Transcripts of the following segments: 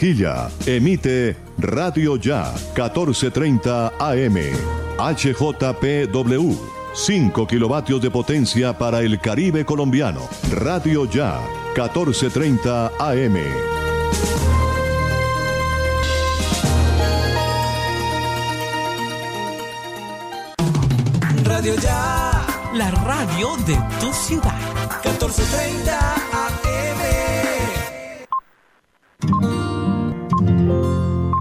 Barranquilla. Emite Radio Ya 1430 AM. HJPW. 5 kilovatios de potencia para el Caribe colombiano. Radio Ya 1430 AM. Radio Ya. La radio de tu ciudad. 1430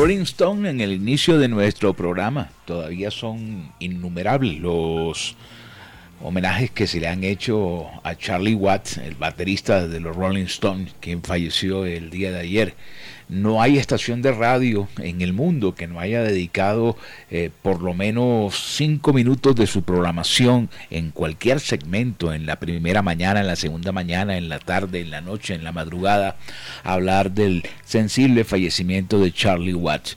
Rolling Stone en el inicio de nuestro programa. Todavía son innumerables los homenajes que se le han hecho a Charlie Watts, el baterista de los Rolling Stones, quien falleció el día de ayer. No hay estación de radio en el mundo que no haya dedicado eh, por lo menos cinco minutos de su programación en cualquier segmento, en la primera mañana, en la segunda mañana, en la tarde, en la noche, en la madrugada, a hablar del sensible fallecimiento de Charlie Watts.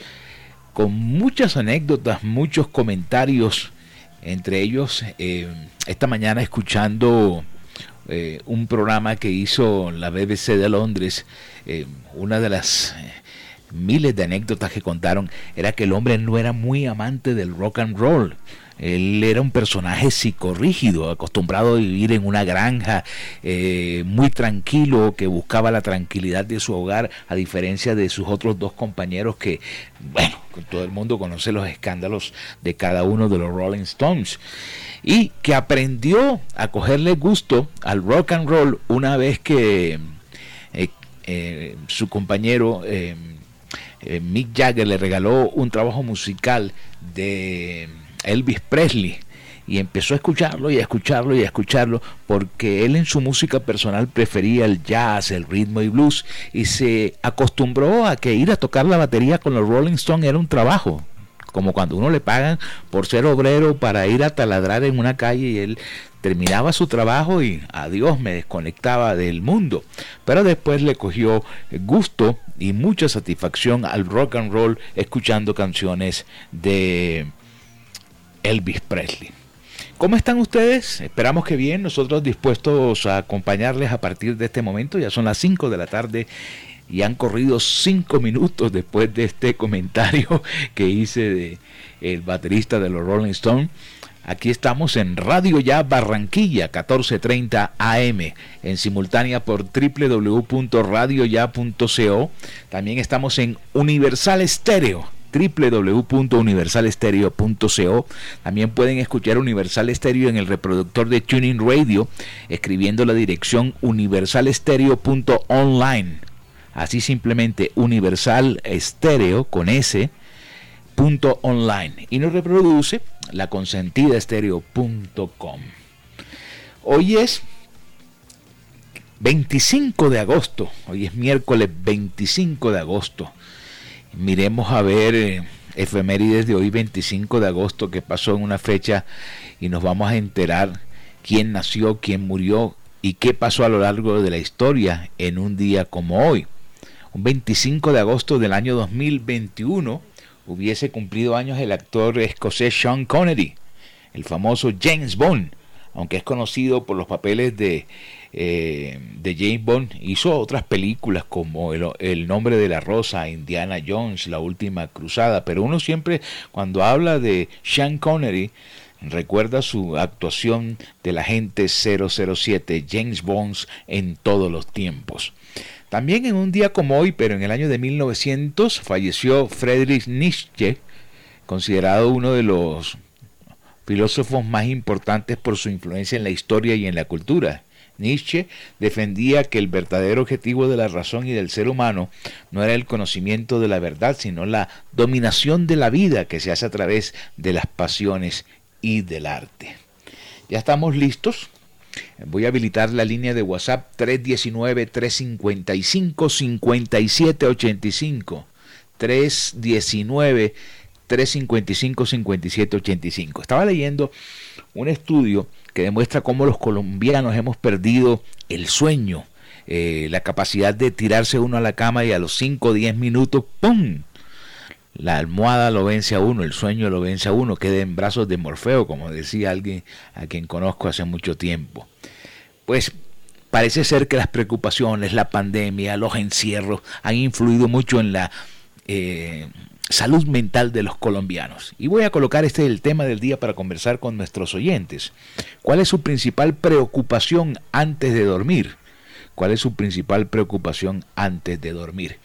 Con muchas anécdotas, muchos comentarios, entre ellos eh, esta mañana escuchando eh, un programa que hizo la BBC de Londres, eh, una de las eh, miles de anécdotas que contaron era que el hombre no era muy amante del rock and roll. Él era un personaje psicorrígido, acostumbrado a vivir en una granja, muy tranquilo, que buscaba la tranquilidad de su hogar, a diferencia de sus otros dos compañeros que, bueno, todo el mundo conoce los escándalos de cada uno de los Rolling Stones. Y que aprendió a cogerle gusto al rock and roll una vez que eh, eh, su compañero eh, Mick Jagger le regaló un trabajo musical de Elvis Presley y empezó a escucharlo y a escucharlo y a escucharlo porque él en su música personal prefería el jazz, el ritmo y blues y se acostumbró a que ir a tocar la batería con los Rolling Stones era un trabajo, como cuando uno le pagan por ser obrero para ir a taladrar en una calle y él terminaba su trabajo y adiós me desconectaba del mundo. Pero después le cogió gusto y mucha satisfacción al rock and roll escuchando canciones de Elvis Presley. ¿Cómo están ustedes? Esperamos que bien, nosotros dispuestos a acompañarles a partir de este momento, ya son las 5 de la tarde y han corrido cinco minutos después de este comentario que hice de el baterista de los Rolling Stones. Aquí estamos en Radio Ya Barranquilla 1430 AM, en simultánea por www.radioya.co. También estamos en Universal Estéreo www.universalestereo.co. También pueden escuchar Universal Estéreo en el reproductor de Tuning Radio escribiendo la dirección universalestereo.online así simplemente universal estéreo con S punto online y nos reproduce la consentida estéreo.com. Hoy es 25 de agosto, hoy es miércoles 25 de agosto. Miremos a ver eh, efemérides de hoy 25 de agosto que pasó en una fecha y nos vamos a enterar quién nació, quién murió y qué pasó a lo largo de la historia en un día como hoy. un 25 de agosto del año 2021 hubiese cumplido años el actor escocés Sean Connery, el famoso James Bond, aunque es conocido por los papeles de, eh, de James Bond, hizo otras películas como el, Nombre de la Rosa, Indiana Jones, La Última Cruzada, pero uno siempre cuando habla de Sean Connery recuerda su actuación del agente 007 James Bond en todos los tiempos. También en un día como hoy, pero en el año de 1900, falleció Friedrich Nietzsche, considerado uno de los filósofos más importantes por su influencia en la historia y en la cultura. Nietzsche defendía que el verdadero objetivo de la razón y del ser humano no era el conocimiento de la verdad, sino la dominación de la vida que se hace a través de las pasiones y del arte. Ya estamos listos. Voy a habilitar la línea de WhatsApp 319-355-5785. 319 355-5785. Estaba leyendo un estudio que demuestra cómo los colombianos hemos perdido el sueño, eh, la capacidad de tirarse uno a la cama y a los 5 o 10 minutos, ¡pum! La almohada lo vence a uno, el sueño lo vence a uno, queda en brazos de Morfeo, como decía alguien a quien conozco hace mucho tiempo. Pues parece ser que las preocupaciones, la pandemia, los encierros han influido mucho en la eh, salud mental de los colombianos. Y voy a colocar este el tema del día para conversar con nuestros oyentes. ¿Cuál es su principal preocupación antes de dormir? ¿Cuál es su principal preocupación antes de dormir?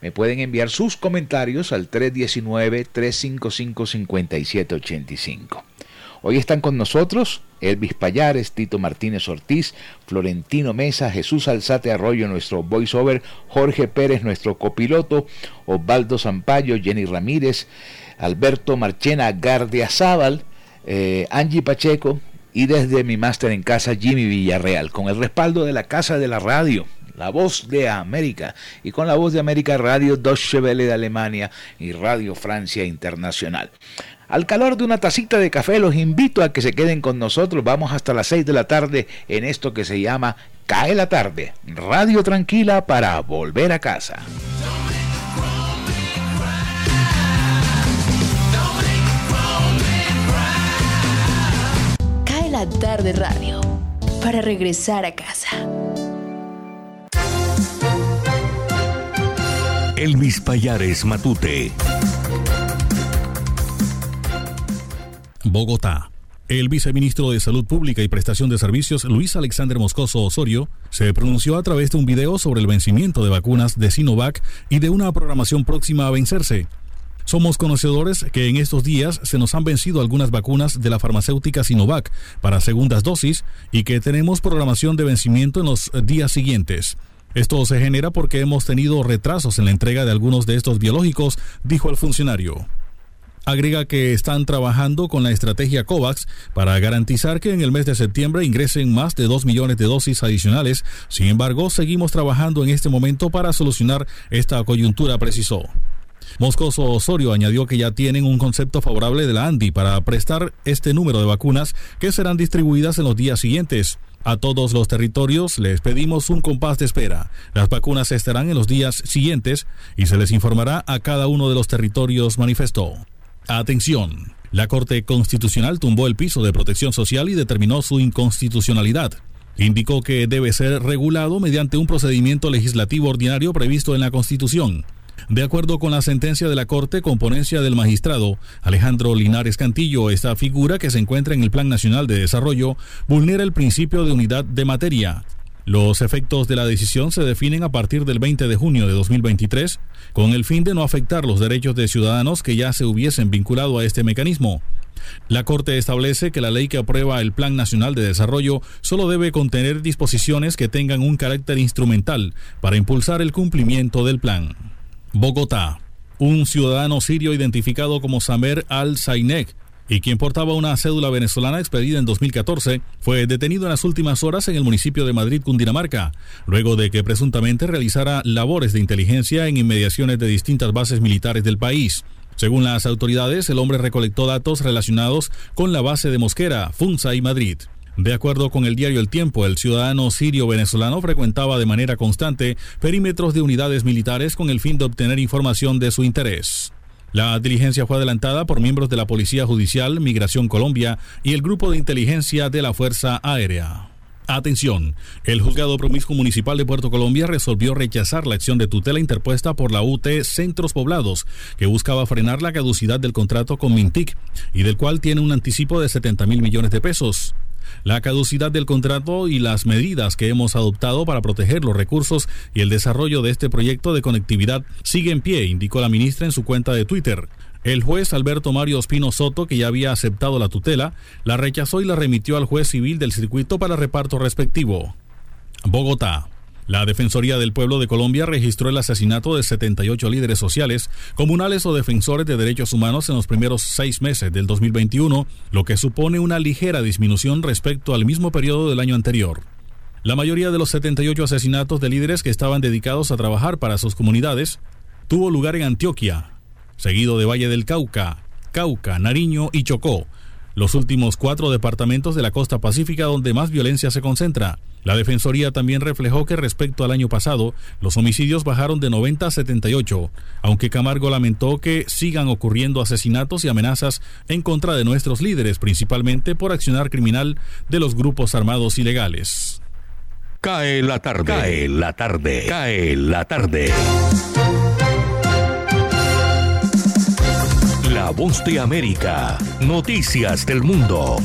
Me pueden enviar sus comentarios al 319-355-5785. Hoy están con nosotros Elvis Payares, Tito Martínez Ortiz, Florentino Mesa, Jesús Alzate Arroyo, nuestro voiceover, Jorge Pérez, nuestro copiloto, Osvaldo Zampayo, Jenny Ramírez, Alberto Marchena Gardiazabal, eh, Angie Pacheco y desde mi máster en casa Jimmy Villarreal, con el respaldo de la Casa de la Radio la voz de América, y con la voz de América Radio Deutsche Welle de Alemania y Radio Francia Internacional. Al calor de una tacita de café los invito a que se queden con nosotros. Vamos hasta las 6 de la tarde en esto que se llama Cae la tarde. Radio tranquila para volver a casa. Cae la tarde radio para regresar a casa. Elvis Payares Matute. Bogotá. El viceministro de Salud Pública y Prestación de Servicios, Luis Alexander Moscoso Osorio, se pronunció a través de un video sobre el vencimiento de vacunas de Sinovac y de una programación próxima a vencerse. Somos conocedores que en estos días se nos han vencido algunas vacunas de la farmacéutica Sinovac para segundas dosis y que tenemos programación de vencimiento en los días siguientes. Esto se genera porque hemos tenido retrasos en la entrega de algunos de estos biológicos, dijo el funcionario. Agrega que están trabajando con la estrategia COVAX para garantizar que en el mes de septiembre ingresen más de 2 millones de dosis adicionales. Sin embargo, seguimos trabajando en este momento para solucionar esta coyuntura, precisó. Moscoso Osorio añadió que ya tienen un concepto favorable de la ANDI para prestar este número de vacunas que serán distribuidas en los días siguientes. A todos los territorios les pedimos un compás de espera. Las vacunas estarán en los días siguientes y se les informará a cada uno de los territorios, manifestó. Atención. La Corte Constitucional tumbó el piso de protección social y determinó su inconstitucionalidad. Indicó que debe ser regulado mediante un procedimiento legislativo ordinario previsto en la Constitución. De acuerdo con la sentencia de la Corte con ponencia del magistrado Alejandro Linares Cantillo, esta figura que se encuentra en el Plan Nacional de Desarrollo vulnera el principio de unidad de materia. Los efectos de la decisión se definen a partir del 20 de junio de 2023, con el fin de no afectar los derechos de ciudadanos que ya se hubiesen vinculado a este mecanismo. La Corte establece que la ley que aprueba el Plan Nacional de Desarrollo solo debe contener disposiciones que tengan un carácter instrumental para impulsar el cumplimiento del plan. Bogotá. Un ciudadano sirio identificado como Samer al-Zainek y quien portaba una cédula venezolana expedida en 2014, fue detenido en las últimas horas en el municipio de Madrid, Cundinamarca, luego de que presuntamente realizara labores de inteligencia en inmediaciones de distintas bases militares del país. Según las autoridades, el hombre recolectó datos relacionados con la base de Mosquera, Funza y Madrid. De acuerdo con el diario El Tiempo, el ciudadano sirio-venezolano frecuentaba de manera constante perímetros de unidades militares con el fin de obtener información de su interés. La diligencia fue adelantada por miembros de la Policía Judicial, Migración Colombia y el Grupo de Inteligencia de la Fuerza Aérea. Atención, el juzgado promiscuo municipal de Puerto Colombia resolvió rechazar la acción de tutela interpuesta por la UT Centros Poblados, que buscaba frenar la caducidad del contrato con Mintic y del cual tiene un anticipo de 70 mil millones de pesos. La caducidad del contrato y las medidas que hemos adoptado para proteger los recursos y el desarrollo de este proyecto de conectividad sigue en pie, indicó la ministra en su cuenta de Twitter. El juez Alberto Mario Espino Soto, que ya había aceptado la tutela, la rechazó y la remitió al juez civil del circuito para reparto respectivo. Bogotá. La Defensoría del Pueblo de Colombia registró el asesinato de 78 líderes sociales, comunales o defensores de derechos humanos en los primeros seis meses del 2021, lo que supone una ligera disminución respecto al mismo periodo del año anterior. La mayoría de los 78 asesinatos de líderes que estaban dedicados a trabajar para sus comunidades tuvo lugar en Antioquia, seguido de Valle del Cauca, Cauca, Nariño y Chocó, los últimos cuatro departamentos de la costa pacífica donde más violencia se concentra. La Defensoría también reflejó que respecto al año pasado, los homicidios bajaron de 90 a 78, aunque Camargo lamentó que sigan ocurriendo asesinatos y amenazas en contra de nuestros líderes, principalmente por accionar criminal de los grupos armados ilegales. Cae la tarde. Cae la tarde. Cae la tarde. La voz de América. Noticias del mundo.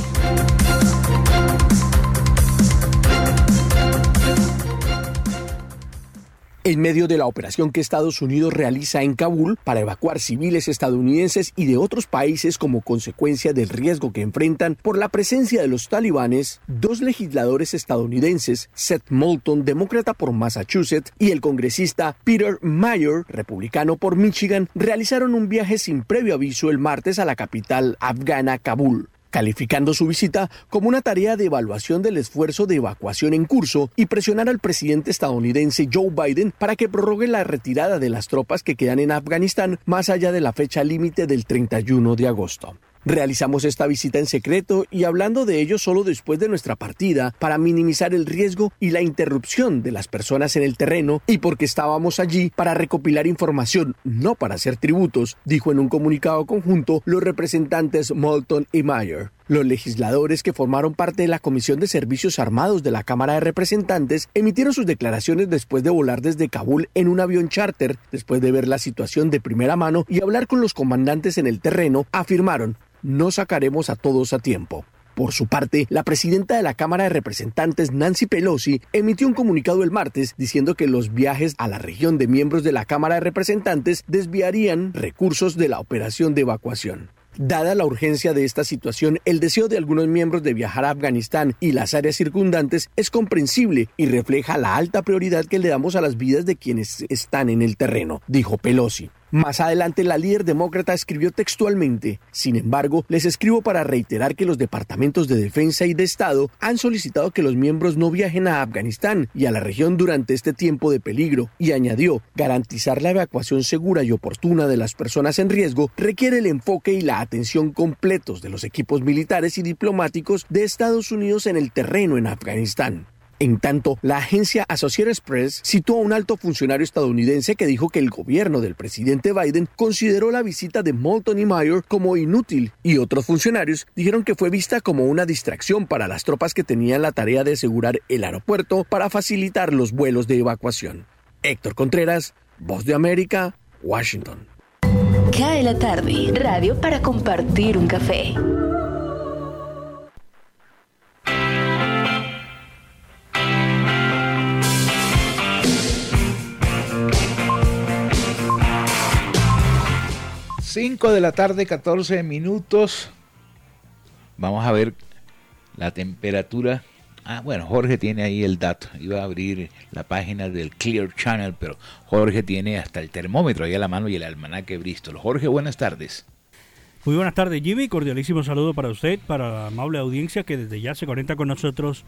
En medio de la operación que Estados Unidos realiza en Kabul para evacuar civiles estadounidenses y de otros países como consecuencia del riesgo que enfrentan por la presencia de los talibanes, dos legisladores estadounidenses, Seth Moulton, demócrata por Massachusetts, y el congresista Peter Mayer, republicano por Michigan, realizaron un viaje sin previo aviso el martes a la capital afgana Kabul calificando su visita como una tarea de evaluación del esfuerzo de evacuación en curso y presionar al presidente estadounidense Joe Biden para que prorrogue la retirada de las tropas que quedan en Afganistán más allá de la fecha límite del 31 de agosto. Realizamos esta visita en secreto y hablando de ello solo después de nuestra partida para minimizar el riesgo y la interrupción de las personas en el terreno y porque estábamos allí para recopilar información, no para hacer tributos, dijo en un comunicado conjunto los representantes Moulton y Mayer. Los legisladores que formaron parte de la Comisión de Servicios Armados de la Cámara de Representantes emitieron sus declaraciones después de volar desde Kabul en un avión charter, después de ver la situación de primera mano y hablar con los comandantes en el terreno, afirmaron no sacaremos a todos a tiempo. Por su parte, la presidenta de la Cámara de Representantes, Nancy Pelosi, emitió un comunicado el martes diciendo que los viajes a la región de miembros de la Cámara de Representantes desviarían recursos de la operación de evacuación. Dada la urgencia de esta situación, el deseo de algunos miembros de viajar a Afganistán y las áreas circundantes es comprensible y refleja la alta prioridad que le damos a las vidas de quienes están en el terreno, dijo Pelosi. Más adelante, la líder demócrata escribió textualmente, sin embargo, les escribo para reiterar que los departamentos de defensa y de Estado han solicitado que los miembros no viajen a Afganistán y a la región durante este tiempo de peligro, y añadió, garantizar la evacuación segura y oportuna de las personas en riesgo requiere el enfoque y la atención completos de los equipos militares y diplomáticos de Estados Unidos en el terreno en Afganistán. En tanto, la agencia Associated Press citó a un alto funcionario estadounidense que dijo que el gobierno del presidente Biden consideró la visita de Moulton y Mayer como inútil y otros funcionarios dijeron que fue vista como una distracción para las tropas que tenían la tarea de asegurar el aeropuerto para facilitar los vuelos de evacuación. Héctor Contreras, Voz de América, Washington. Cae la tarde, radio para compartir un café. 5 de la tarde, 14 minutos. Vamos a ver la temperatura. Ah, bueno, Jorge tiene ahí el dato. Iba a abrir la página del Clear Channel, pero Jorge tiene hasta el termómetro ahí a la mano y el almanaque Bristol. Jorge, buenas tardes. Muy buenas tardes, Jimmy. Cordialísimo saludo para usted, para la amable audiencia que desde ya se conecta con nosotros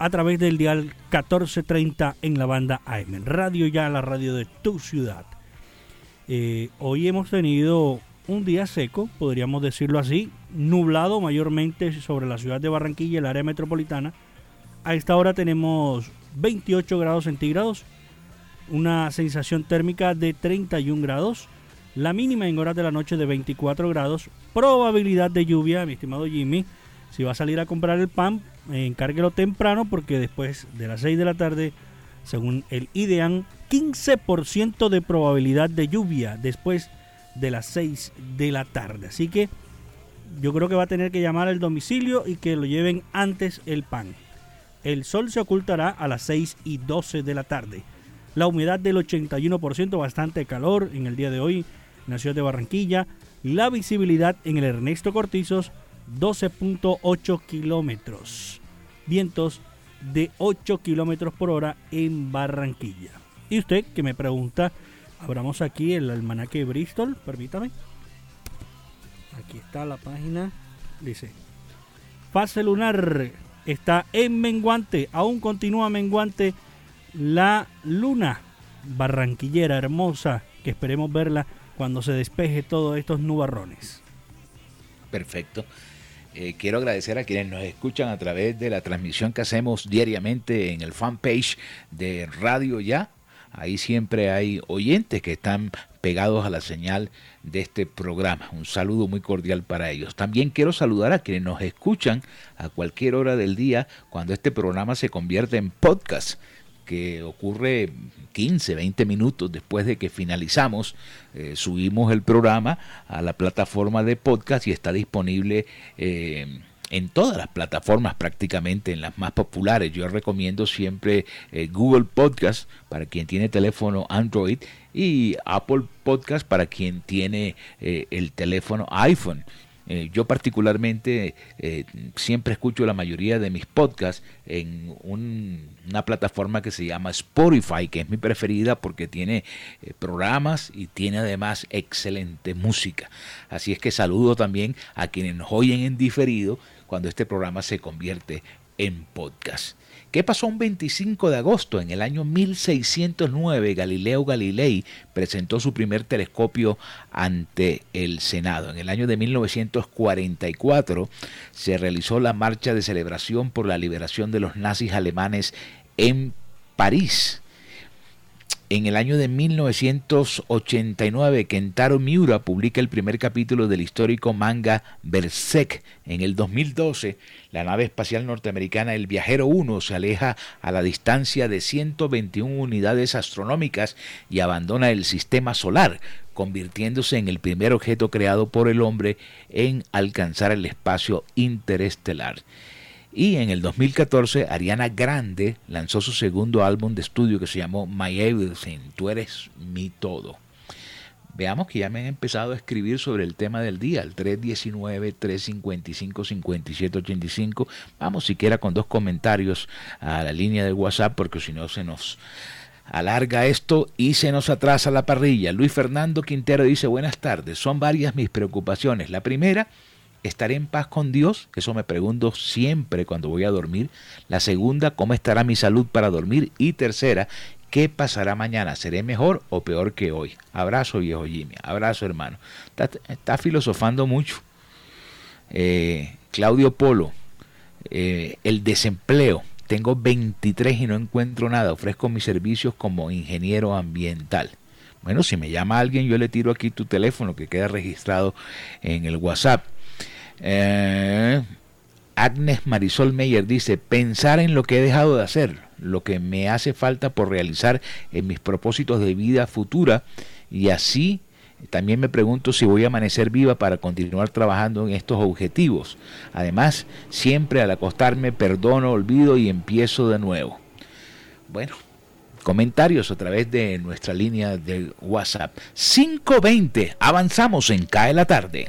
a través del dial 1430 en la banda AM. Radio ya, la radio de tu ciudad. Eh, hoy hemos tenido un día seco, podríamos decirlo así, nublado mayormente sobre la ciudad de Barranquilla y el área metropolitana. A esta hora tenemos 28 grados centígrados, una sensación térmica de 31 grados, la mínima en horas de la noche de 24 grados, probabilidad de lluvia, mi estimado Jimmy. Si va a salir a comprar el pan, encárguelo temprano porque después de las 6 de la tarde, según el IDEAN, 15% de probabilidad de lluvia después de las 6 de la tarde. Así que yo creo que va a tener que llamar al domicilio y que lo lleven antes el pan. El sol se ocultará a las 6 y 12 de la tarde. La humedad del 81%, bastante calor en el día de hoy en la ciudad de Barranquilla. La visibilidad en el Ernesto Cortizos, 12.8 kilómetros. Vientos de 8 kilómetros por hora en Barranquilla. Y usted que me pregunta, abramos aquí el almanaque de Bristol, permítame. Aquí está la página. Dice, fase lunar está en menguante, aún continúa menguante la luna barranquillera hermosa, que esperemos verla cuando se despeje todos estos nubarrones. Perfecto. Eh, quiero agradecer a quienes nos escuchan a través de la transmisión que hacemos diariamente en el fanpage de Radio Ya. Ahí siempre hay oyentes que están pegados a la señal de este programa. Un saludo muy cordial para ellos. También quiero saludar a quienes nos escuchan a cualquier hora del día cuando este programa se convierte en podcast que ocurre 15, 20 minutos después de que finalizamos, eh, subimos el programa a la plataforma de podcast y está disponible eh, en todas las plataformas prácticamente, en las más populares. Yo recomiendo siempre eh, Google Podcast para quien tiene teléfono Android y Apple Podcast para quien tiene el teléfono iPhone. Eh, yo particularmente eh, siempre escucho la mayoría de mis podcasts en una plataforma que se llama Spotify, que es mi preferida porque tiene eh, programas y tiene además excelente música. Así es que saludo también a quienes nos oyen en diferido cuando este programa se convierte en podcast. ¿Qué pasó un 25 de agosto? En el año 1609, Galileo Galilei presentó su primer telescopio ante el Senado. En el año de 1944 se realizó la marcha de celebración por la liberación de los nazis alemanes en París. En el año de 1989, Kentaro Miura publica el primer capítulo del histórico manga Berserk. En el 2012, la nave espacial norteamericana El Viajero 1 se aleja a la distancia de 121 unidades astronómicas y abandona el sistema solar, convirtiéndose en el primer objeto creado por el hombre en alcanzar el espacio interestelar. Y en el 2014, Ariana Grande lanzó su segundo álbum de estudio que se llamó My Everything, Tú eres mi todo. Veamos que ya me han empezado a escribir sobre el tema del día, el 319-355-5785. Vamos siquiera con dos comentarios a la línea de WhatsApp porque si no se nos alarga esto y se nos atrasa la parrilla. Luis Fernando Quintero dice buenas tardes, son varias mis preocupaciones. La primera ¿Estaré en paz con Dios? Eso me pregunto siempre cuando voy a dormir. La segunda, ¿cómo estará mi salud para dormir? Y tercera, ¿qué pasará mañana? ¿Seré mejor o peor que hoy? Abrazo, viejo Jimmy. Abrazo, hermano. Está, filosofando mucho. Eh, Claudio Polo, eh, el desempleo. Tengo 23 y no encuentro nada. Ofrezco mis servicios como ingeniero ambiental. Bueno, si me llama alguien, yo le tiro aquí tu teléfono que queda registrado en el WhatsApp. Eh, Agnes Marisol Meyer dice, pensar en lo que he dejado de hacer, lo que me hace falta por realizar en mis propósitos de vida futura y así también me pregunto si voy a amanecer viva para continuar trabajando en estos objetivos. Además, siempre al acostarme perdono, olvido y empiezo de nuevo. Bueno, comentarios a través de nuestra línea de WhatsApp. 520, avanzamos en Cae la tarde.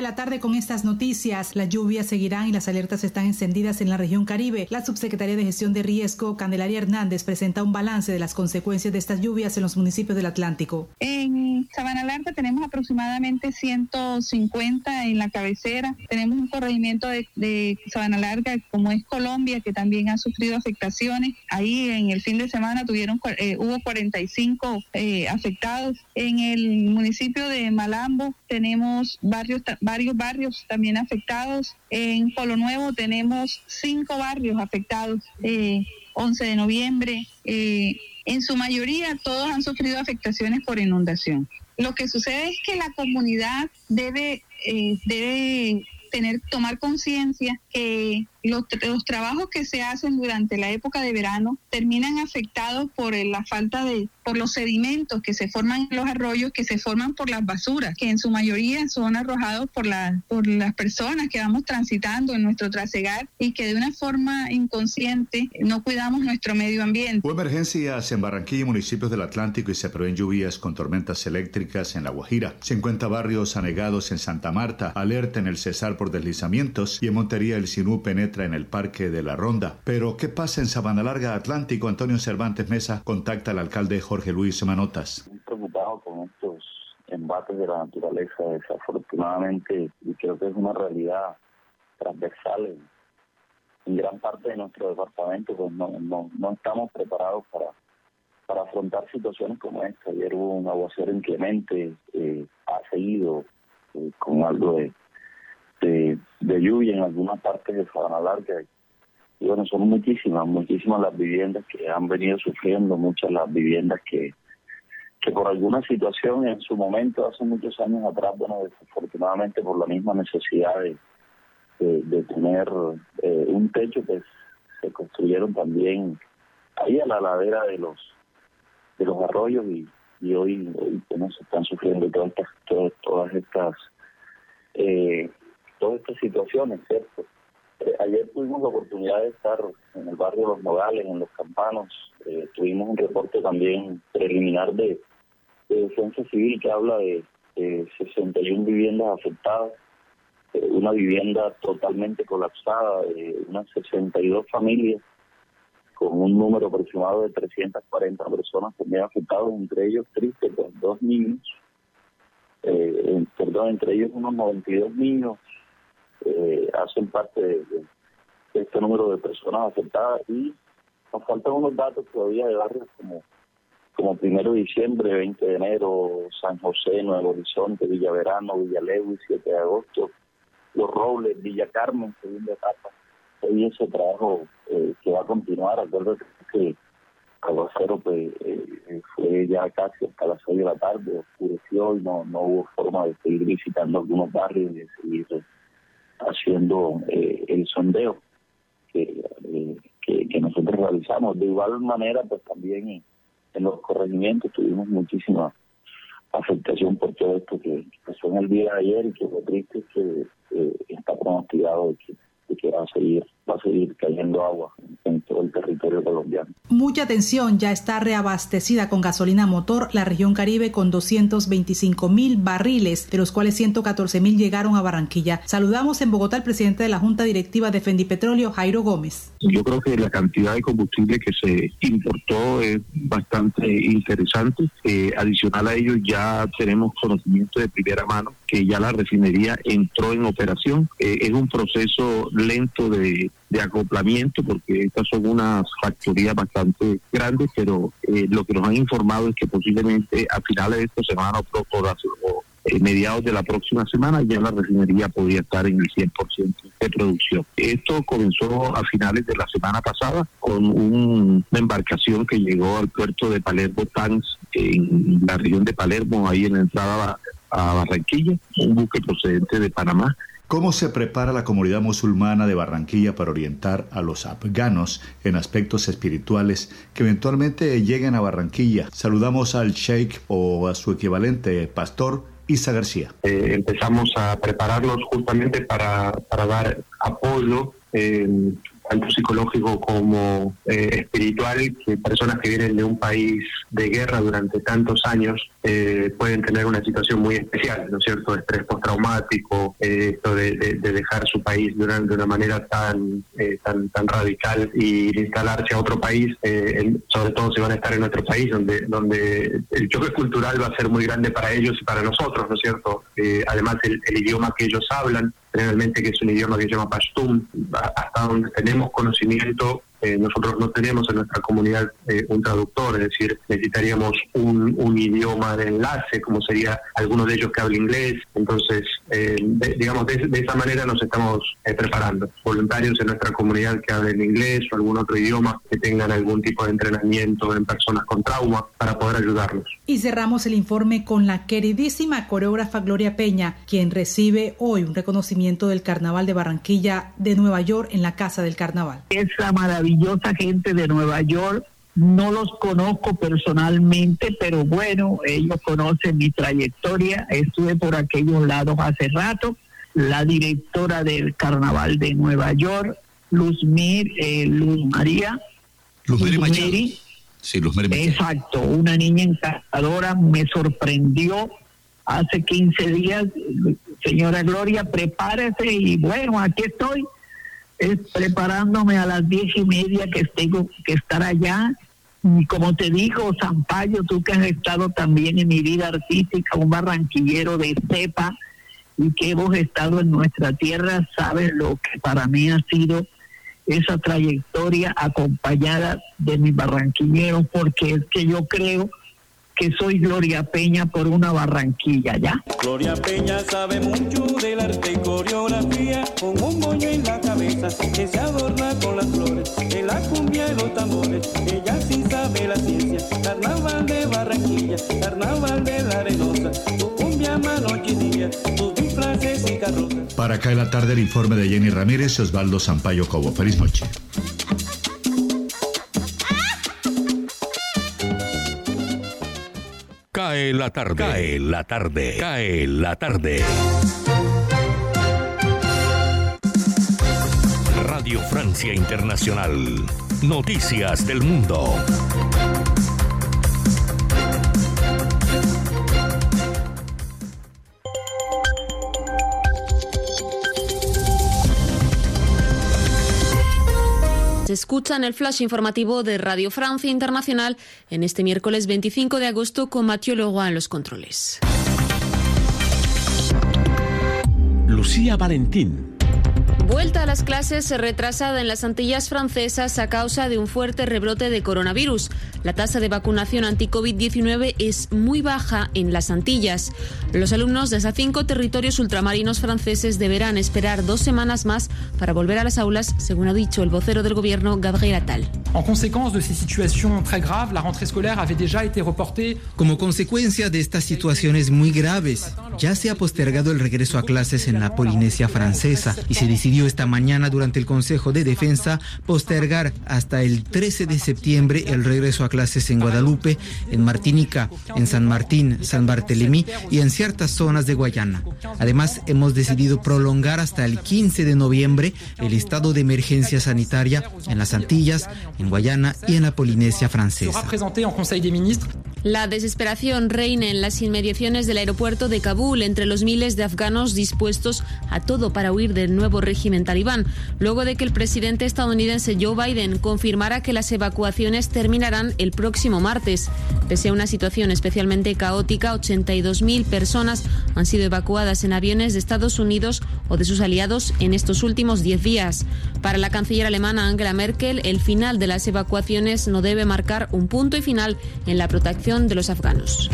Cae la tarde con estas noticias. Las lluvias seguirán y las alertas están encendidas en la región Caribe. La subsecretaria de Gestión de Riesgo, Candelaria Hernández, presenta un balance de las consecuencias de estas lluvias en los municipios del Atlántico. En Sabana Larga tenemos aproximadamente 150 en la cabecera. Tenemos un corregimiento de, Sabana Larga, como es Colombia, que también ha sufrido afectaciones. Ahí en el fin de semana tuvieron eh, hubo 45 eh, afectados. En el municipio de Malambo tenemos varios, varios barrios también afectados. En Polo Nuevo tenemos cinco barrios afectados. Eh, 11 de noviembre. Eh, en su mayoría todos han sufrido afectaciones por inundación. Lo que sucede es que la comunidad debe, eh, debe tener, tomar conciencia que los, los, trabajos que se hacen durante la época de verano terminan afectados por la falta de, por los sedimentos que se forman en los arroyos, que se forman por las basuras, que en su mayoría son arrojados por, la, por las personas que vamos transitando en nuestro trasegar y que de una forma inconsciente no cuidamos nuestro medio ambiente. Hubo emergencias en Barranquilla y municipios del Atlántico y se prevén lluvias con tormentas eléctricas en La Guajira. 50 barrios anegados en Santa Marta, alerta en el Cesar por deslizamientos y en Montería el Sinú penetra en el Parque de la Ronda. Pero, ¿qué pasa en Sabana Larga Atlántico? Antonio Cervantes Mesa contacta al alcalde Jorge Luis Manotas. Estoy preocupado con estos embates de la naturaleza, desafortunadamente, y creo que es una realidad transversal en, gran parte de nuestro departamento, pues no, no, estamos preparados para, para afrontar situaciones como esta. Ayer hubo un aguacero inclemente, eh, ha seguido eh, con algo de de, de lluvia en algunas partes de Sabana. Y bueno, son muchísimas, muchísimas las viviendas que han venido sufriendo, muchas las viviendas que, que por alguna situación en su momento, hace muchos años atrás, bueno, desafortunadamente por la misma necesidad de, de, tener eh, un techo, pues se construyeron también ahí a la ladera de los de los arroyos y, y hoy, hoy bueno, se están sufriendo todas estas todas, todas estas eh, todas estas situaciones, ¿cierto? Eh, ayer tuvimos la oportunidad de estar en el barrio Los Nogales, en Los Campanos. Eh, tuvimos un reporte también preliminar de, Defensa Civil que habla de, 61 viviendas afectadas, eh, una vivienda totalmente colapsada, unas 62 familias con un número aproximado de 340 personas también afectadas, entre ellos tristes, con dos niños, perdón, entre ellos unos 92 niños eh, hacen parte de, este número de personas afectadas y nos faltan unos datos todavía de barrios como como primero de diciembre, 20 de enero, San José, Nuevo Horizonte, Villa Verano, Villa Lewis, 7 de agosto, Los Robles, Villa Carmen, segunda etapa. Hoy ese trabajo eh, que va a continuar, acuérdate que Aguacero pues, eh, fue ya casi hasta las 6 de la tarde, oscureció y no, no hubo forma de seguir visitando algunos barrios y de seguir haciendo eh, el sondeo eh, que, nosotros realizamos. De igual manera, pues también en, los corregimientos tuvimos muchísima afectación por todo esto que pasó en el día de ayer y que lo triste es que eh, está pronosticado que que va a seguir, va a seguir cayendo agua en todo el territorio colombiano. Mucha atención, ya está reabastecida con gasolina motor la región Caribe con 225 mil barriles, de los cuales 114 mil llegaron a Barranquilla. Saludamos en Bogotá al presidente de la Junta Directiva de Fendipetróleo, Jairo Gómez. Yo creo que la cantidad de combustible que se importó es bastante interesante. Eh, adicional a ello, ya tenemos conocimiento de primera mano que ya la refinería entró en operación. Eh, es un proceso lento de, acoplamiento porque estas son unas factorías bastante grandes, pero eh, lo que nos han informado es que posiblemente a finales de esta semana o, eh, mediados de la próxima semana ya la refinería podría estar en el 100% de producción. Esto comenzó a finales de la semana pasada con una embarcación que llegó al puerto de Palermo Tanks en la región de Palermo, ahí en la entrada a Barranquilla, un buque procedente de Panamá. ¿Cómo se prepara la comunidad musulmana de Barranquilla para orientar a los afganos en aspectos espirituales que eventualmente lleguen a Barranquilla? Saludamos al sheikh o a su equivalente, pastor Isa García. Eh, empezamos a prepararlos justamente para, dar apoyo tanto psicológico como eh, espiritual, que personas que vienen de un país de guerra durante tantos años eh, pueden tener una situación muy especial, ¿no es cierto? Estrés postraumático, eh, esto de, dejar su país una, de una manera tan, tan, tan radical y instalarse a otro país, sobre todo si van a estar en otro país donde, donde el choque cultural va a ser muy grande para ellos y para nosotros, ¿no es cierto? además el, el idioma que ellos hablan, generalmente que es un idioma que se llama Pashtun, hasta donde tenemos conocimiento eh, nosotros no tenemos en nuestra comunidad eh, un traductor, es decir, necesitaríamos un, un, idioma de enlace, como sería alguno de ellos que hable inglés. Entonces, eh, digamos, de, esa manera nos estamos preparando. Voluntarios en nuestra comunidad que hablen inglés o algún otro idioma, que tengan algún tipo de entrenamiento en personas con trauma para poder ayudarlos. Y cerramos el informe con la queridísima coreógrafa Gloria Peña, quien recibe hoy un reconocimiento del Carnaval de Barranquilla de Nueva York en la Casa del Carnaval. Esa maravilla maravillosa gente de Nueva York. No los conozco personalmente, pero bueno, ellos conocen mi trayectoria. Estuve por aquellos lados hace rato. La directora del Carnaval de Nueva York, Luz, Mir, eh, Luz María. Luz, Mary Sí, Luz Mary Exacto, una niña encantadora, me sorprendió hace 15 días. Señora Gloria, prepárese y bueno, aquí estoy es preparándome a las diez y media que tengo que estar allá. Y como te digo, Zampayo, tú que has estado también en mi vida artística, un barranquillero de cepa y que hemos estado en nuestra tierra, sabes lo que para mí ha sido esa trayectoria acompañada de mis barranquilleros, porque es que yo creo que soy Gloria Peña por una Barranquilla, ¿ya? Gloria Peña sabe mucho del arte y coreografía, con un moño en la cabeza que se adorna con las flores, en la cumbia y los tambores, ella sí sabe la ciencia, carnaval de Barranquilla, carnaval de la arenosa, tu cumbia noche y día, tus disfraces y carrozas. Para acá en la tarde el informe de Jenny Ramírez y Osvaldo Sampaio Cobo. Feliz noche. Cae la tarde. Cae la tarde. Cae la tarde. Radio Francia Internacional. Noticias del Mundo. Escuchan el flash informativo de Radio Francia Internacional en este miércoles 25 de agosto con Mathieu Leroy en los controles. Lucía Valentín. Vuelta a las clases retrasada en las Antillas francesas a causa de un fuerte rebrote de coronavirus. La tasa de vacunación anti-COVID-19 es muy baja en las Antillas. Los alumnos de esas cinco territorios ultramarinos franceses deberán esperar dos semanas más para volver a las aulas, según ha dicho el vocero del gobierno, Gabriel Attal. En consecuencia de situación très grave, la rentrée scolaire avait déjà été reportée. Como consecuencia de estas situaciones muy graves, ya se ha postergado el regreso a clases en la Polinesia francesa y se decidió esta mañana durante el Consejo de Defensa postergar hasta el 13 de septiembre el regreso a clases en Guadalupe, en Martinica, en San Martín, San Bartolomé y en ciertas zonas de Guayana. Además, hemos decidido prolongar hasta el 15 de noviembre el estado de emergencia sanitaria en las Antillas, en Guayana y en la Polinesia francesa. La desesperación reina en las inmediaciones del aeropuerto de Kabul entre los miles de afganos dispuestos a todo para huir del nuevo régimen talibán, luego de que el presidente estadounidense Joe Biden confirmara que las evacuaciones terminarán el próximo martes. Pese a una situación especialmente caótica, 82.000 personas han sido evacuadas en aviones de Estados Unidos o de sus aliados en estos últimos 10 días. Para la canciller alemana Angela Merkel, el final de las evacuaciones no debe marcar un punto y final en la protección de los afganos.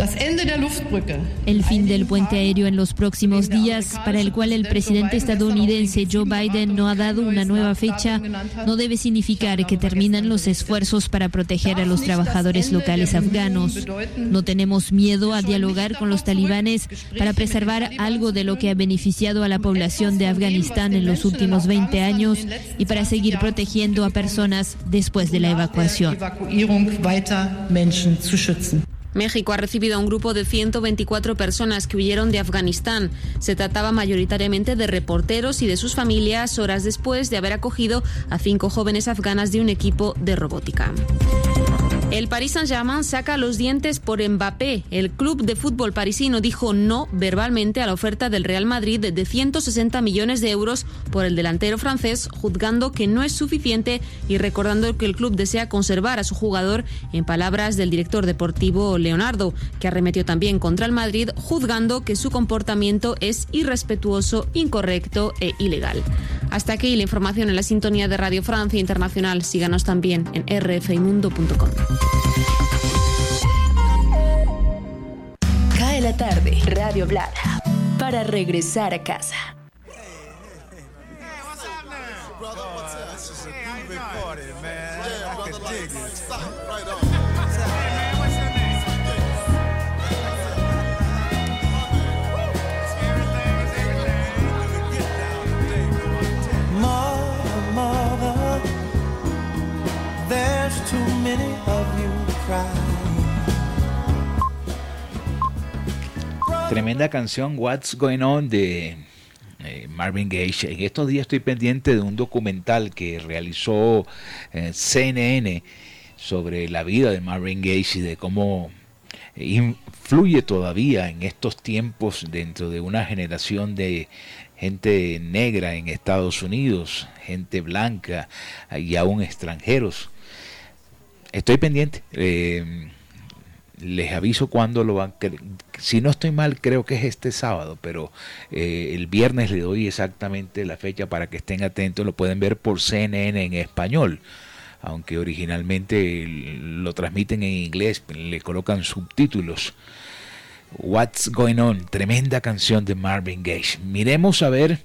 El fin del puente aéreo en los próximos días, para el cual el presidente estadounidense Joe Biden no ha dado una nueva fecha, no debe significar que terminan los esfuerzos para proteger a los trabajadores locales afganos. No tenemos miedo a dialogar con los talibanes para preservar algo de lo que ha beneficiado a la población de Afganistán en los últimos 20 años y para seguir protegiendo a personas después de la evacuación. México ha recibido a un grupo de 124 personas que huyeron de Afganistán. Se trataba mayoritariamente de reporteros y de sus familias horas después de haber acogido a cinco jóvenes afganas de un equipo de robótica. El Paris Saint-Germain saca los dientes por Mbappé. El club de fútbol parisino dijo no verbalmente a la oferta del Real Madrid de 160 millones de euros por el delantero francés, juzgando que no es suficiente y recordando que el club desea conservar a su jugador, en palabras del director deportivo Leonardo, que arremetió también contra el Madrid, juzgando que su comportamiento es irrespetuoso, incorrecto e ilegal. Hasta aquí la información en la sintonía de Radio Francia Internacional. Síganos también en rfimundo.com. Cae la tarde, Radio Blada, para regresar a casa. Tremenda canción What's Going On de eh, Marvin Gaye. En estos días estoy pendiente de un documental que realizó eh, CNN sobre la vida de Marvin Gaye y de cómo influye todavía en estos tiempos dentro de una generación de gente negra en Estados Unidos, gente blanca y aún extranjeros. Estoy pendiente. eh, les aviso cuándo lo van. Si no estoy mal, creo que es este sábado, pero eh, el viernes le doy exactamente la fecha para que estén atentos. Lo pueden ver por CNN en español, aunque originalmente lo transmiten en inglés, le colocan subtítulos. What's Going On, tremenda canción de Marvin Gaye. Miremos a ver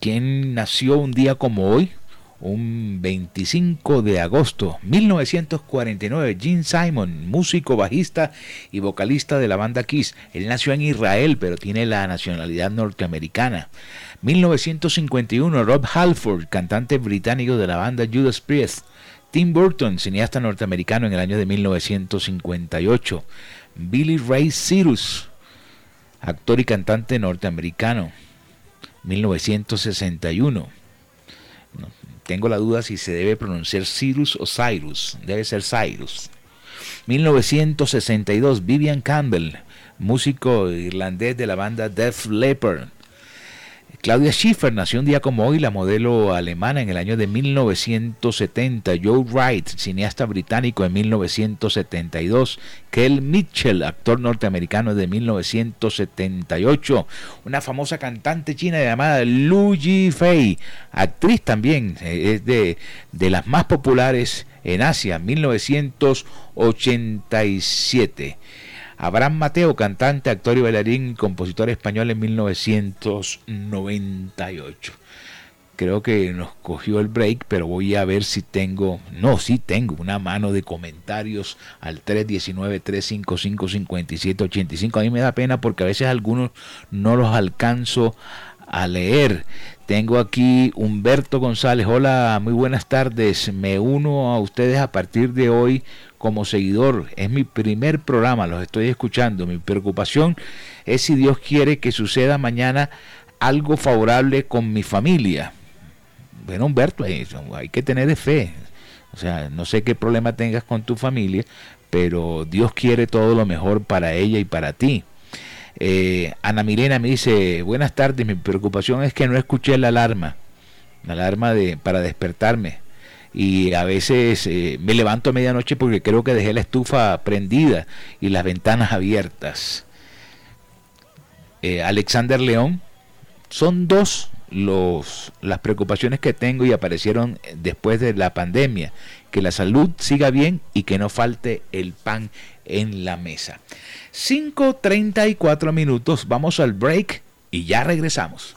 quién nació un día como hoy, un 25 de agosto 1949. Gene Simon, músico, bajista y vocalista de la banda Kiss. Él nació en Israel, pero tiene la nacionalidad norteamericana. 1951, Rob Halford, cantante británico de la banda Judas Priest. Tim Burton, cineasta norteamericano en el año de 1958. Billy Ray Cyrus, actor y cantante norteamericano, 1961. Tengo la duda si se debe pronunciar Cyrus o Cyrus. Debe ser Cyrus. 1962, Vivian Campbell, músico irlandés de la banda Def Leppard. Claudia Schiffer nació un día como hoy, la modelo alemana en el año de 1970. Joe Wright, cineasta británico en 1972. Kel Mitchell, actor norteamericano de 1978. Una famosa cantante china llamada Lu Yifei, actriz también, eh, es de, de las más populares en Asia, 1987. Abraham Mateo, cantante, actor y bailarín, compositor español en 1998. Creo que nos cogió el break, pero voy a ver si tengo, no, sí tengo una mano de comentarios al 319-355-5785. A mí me da pena porque a veces algunos no los alcanzo a leer. Tengo aquí Humberto González. Hola, muy buenas tardes. Me uno a ustedes a partir de hoy como seguidor. Es mi primer programa, los estoy escuchando. Mi preocupación es si Dios quiere que suceda mañana algo favorable con mi familia. Bueno, Humberto, hay, que tener fe. O sea, no sé qué problema tengas con tu familia, pero Dios quiere todo lo mejor para ella y para ti. Eh, Ana Milena me dice, buenas tardes, mi preocupación es que no escuché la alarma, la alarma de, para despertarme. Y a veces eh, me levanto a medianoche porque creo que dejé la estufa prendida y las ventanas abiertas. Eh, Alexander León, son dos los, las preocupaciones que tengo y aparecieron después de la pandemia. Que la salud siga bien y que no falte el pan en la mesa. 5.34 minutos, vamos al break y ya regresamos.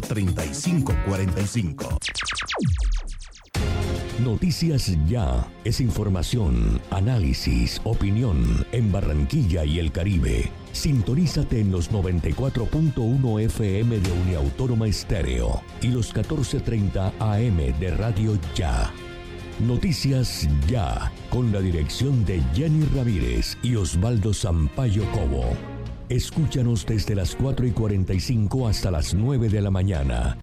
3545. Noticias Ya es información, análisis, opinión en Barranquilla y el Caribe. Sintonízate en los 94.1 FM de Uniautónoma Estéreo y los 14.30 AM de Radio Ya. Noticias Ya, con la dirección de Jenny Ramírez y Osvaldo Sampaio Cobo. Escúchanos desde las 4 y 45 hasta las 9 de la mañana.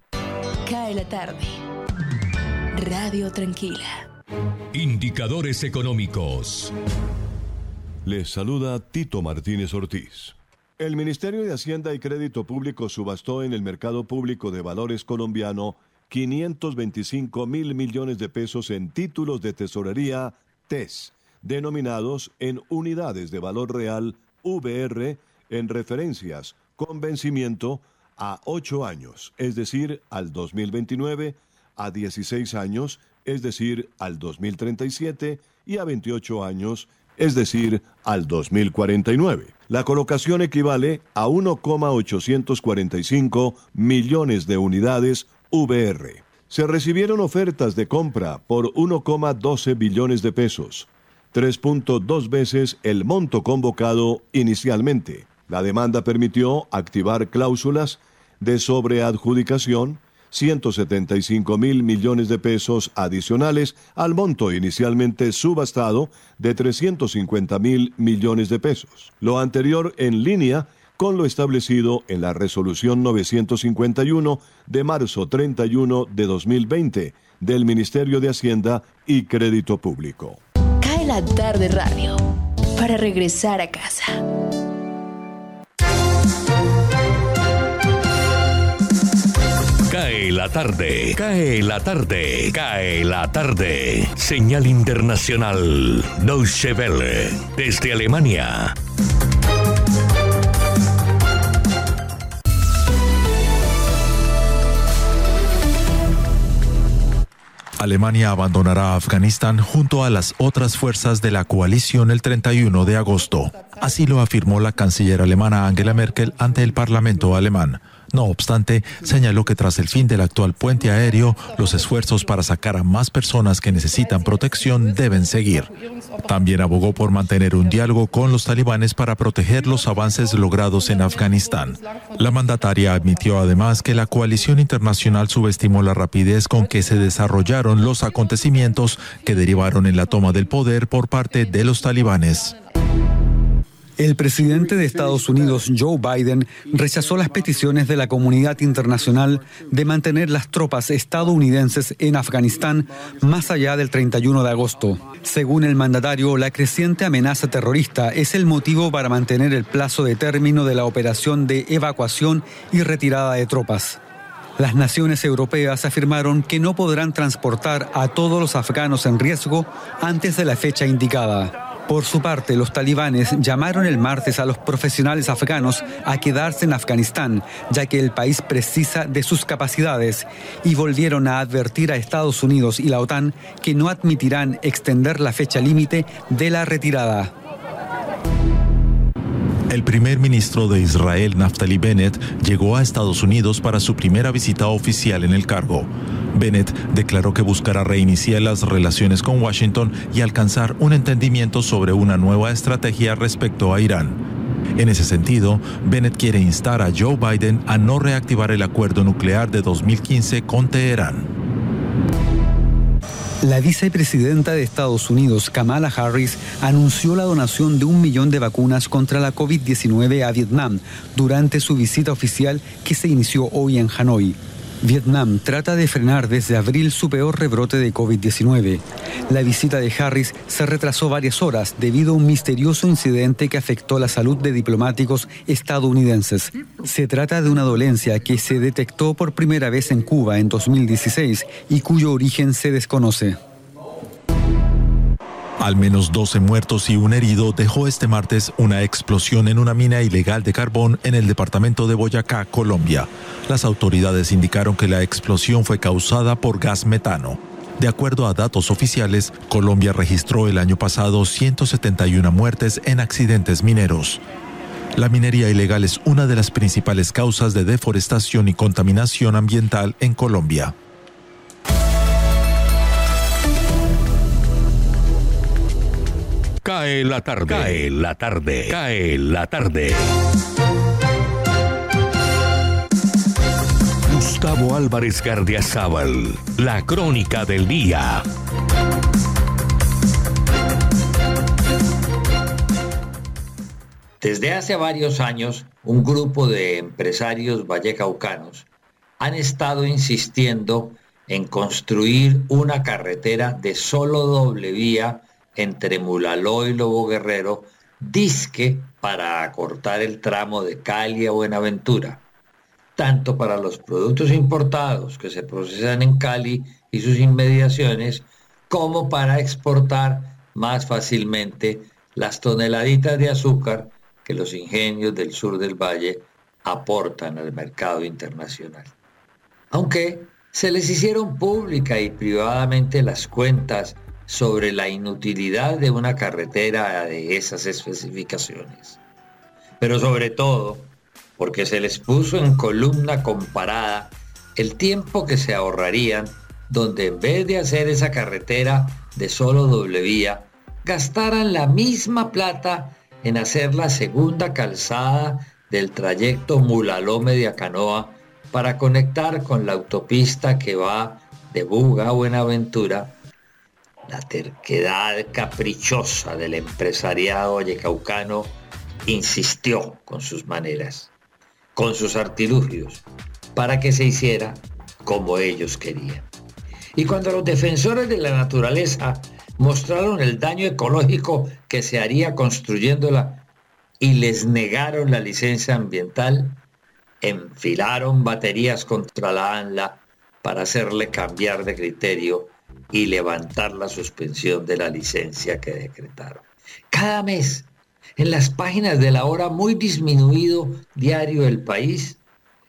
Cae la tarde. Radio Tranquila. Indicadores económicos. Les saluda Tito Martínez Ortiz. El Ministerio de Hacienda y Crédito Público subastó en el mercado público de valores colombiano 525 mil millones de pesos en títulos de tesorería TES, denominados en unidades de valor real VR en referencias con vencimiento a 8 años, es decir, al 2029, a 16 años, es decir, al 2037, y a 28 años, es decir, al 2049. La colocación equivale a 1,845 millones de unidades VR. Se recibieron ofertas de compra por 1,12 billones de pesos, 3.2 veces el monto convocado inicialmente. La demanda permitió activar cláusulas de sobreadjudicación, 175 mil millones de pesos adicionales al monto inicialmente subastado de 350 mil millones de pesos. Lo anterior en línea con lo establecido en la resolución 951 de marzo 31 de 2020 del Ministerio de Hacienda y Crédito Público. Cae la tarde radio para regresar a casa. Cae la tarde, cae la tarde, cae la tarde. Señal internacional, Deutsche Welle, desde Alemania. Alemania abandonará Afganistán junto a las otras fuerzas de la coalición el 31 de agosto. Así lo afirmó la canciller alemana Angela Merkel ante el Parlamento alemán. No obstante, señaló que tras el fin del actual puente aéreo, los esfuerzos para sacar a más personas que necesitan protección deben seguir. También abogó por mantener un diálogo con los talibanes para proteger los avances logrados en Afganistán. La mandataria admitió además que la coalición internacional subestimó la rapidez con que se desarrollaron los acontecimientos que derivaron en la toma del poder por parte de los talibanes. El presidente de Estados Unidos, Joe Biden, rechazó las peticiones de la comunidad internacional de mantener las tropas estadounidenses en Afganistán más allá del 31 de agosto. Según el mandatario, la creciente amenaza terrorista es el motivo para mantener el plazo de término de la operación de evacuación y retirada de tropas. Las naciones europeas afirmaron que no podrán transportar a todos los afganos en riesgo antes de la fecha indicada. Por su parte, los talibanes llamaron el martes a los profesionales afganos a quedarse en Afganistán, ya que el país precisa de sus capacidades, y volvieron a advertir a Estados Unidos y la OTAN que no admitirán extender la fecha límite de la retirada. El primer ministro de Israel, Naftali Bennett, llegó a Estados Unidos para su primera visita oficial en el cargo. Bennett declaró que buscará reiniciar las relaciones con Washington y alcanzar un entendimiento sobre una nueva estrategia respecto a Irán. En ese sentido, Bennett quiere instar a Joe Biden a no reactivar el acuerdo nuclear de 2015 con Teherán. La vicepresidenta de Estados Unidos, Kamala Harris, anunció la donación de un millón de vacunas contra la COVID-19 a Vietnam durante su visita oficial que se inició hoy en Hanoi. Vietnam trata de frenar desde abril su peor rebrote de COVID-19. La visita de Harris se retrasó varias horas debido a un misterioso incidente que afectó la salud de diplomáticos estadounidenses. Se trata de una dolencia que se detectó por primera vez en Cuba en 2016 y cuyo origen se desconoce. Al menos 12 muertos y un herido dejó este martes una explosión en una mina ilegal de carbón en el departamento de Boyacá, Colombia. Las autoridades indicaron que la explosión fue causada por gas metano. De acuerdo a datos oficiales, Colombia registró el año pasado 171 muertes en accidentes mineros. La minería ilegal es una de las principales causas de deforestación y contaminación ambiental en Colombia. Cae la tarde. Cae la tarde. Cae la tarde. Gustavo Álvarez Gardiazabal. La crónica del día. Desde hace varios años, un grupo de empresarios vallecaucanos han estado insistiendo en construir una carretera de solo doble vía entre Mulaló y Lobo Guerrero, disque para acortar el tramo de Cali a Buenaventura, tanto para los productos importados que se procesan en Cali y sus inmediaciones, como para exportar más fácilmente las toneladitas de azúcar que los ingenios del sur del valle aportan al mercado internacional. Aunque se les hicieron pública y privadamente las cuentas sobre la inutilidad de una carretera de esas especificaciones. Pero sobre todo, porque se les puso en columna comparada el tiempo que se ahorrarían donde en vez de hacer esa carretera de solo doble vía, gastaran la misma plata en hacer la segunda calzada del trayecto Mulaló Canoa para conectar con la autopista que va de Buga a Buenaventura la terquedad caprichosa del empresariado vallecaucano insistió con sus maneras, con sus artilugios, para que se hiciera como ellos querían. Y cuando los defensores de la naturaleza mostraron el daño ecológico que se haría construyéndola y les negaron la licencia ambiental, enfilaron baterías contra la ANLA para hacerle cambiar de criterio y levantar la suspensión de la licencia que decretaron. Cada mes, en las páginas del ahora muy disminuido diario El País,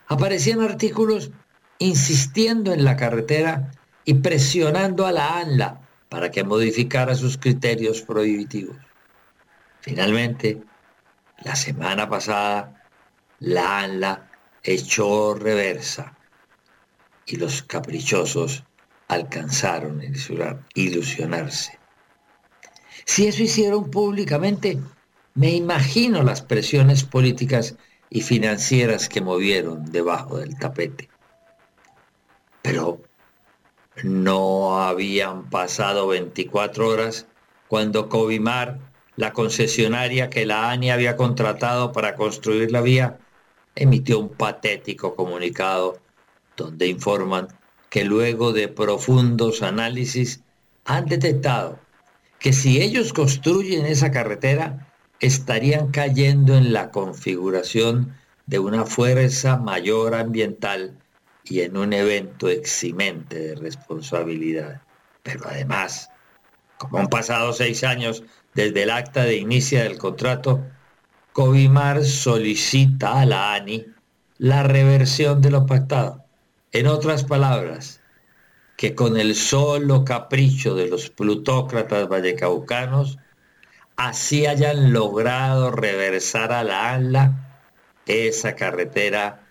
aparecían artículos insistiendo en la carretera y presionando a la ANLA para que modificara sus criterios prohibitivos. Finalmente, la semana pasada, la ANLA echó reversa y los caprichosos alcanzaron a ilusionarse. Si eso hicieron públicamente, me imagino las presiones políticas y financieras que movieron debajo del tapete. Pero no habían pasado 24 horas cuando Covimar, la concesionaria que la ANI había contratado para construir la vía, emitió un patético comunicado donde informan que luego de profundos análisis han detectado que si ellos construyen esa carretera, estarían cayendo en la configuración de una fuerza mayor ambiental y en un evento eximente de responsabilidad. Pero además, como han pasado seis años desde el acta de inicio del contrato, Covimar solicita a la ANI la reversión de lo pactado. En otras palabras, que con el solo capricho de los plutócratas vallecaucanos así hayan logrado reversar a la ANLA, esa carretera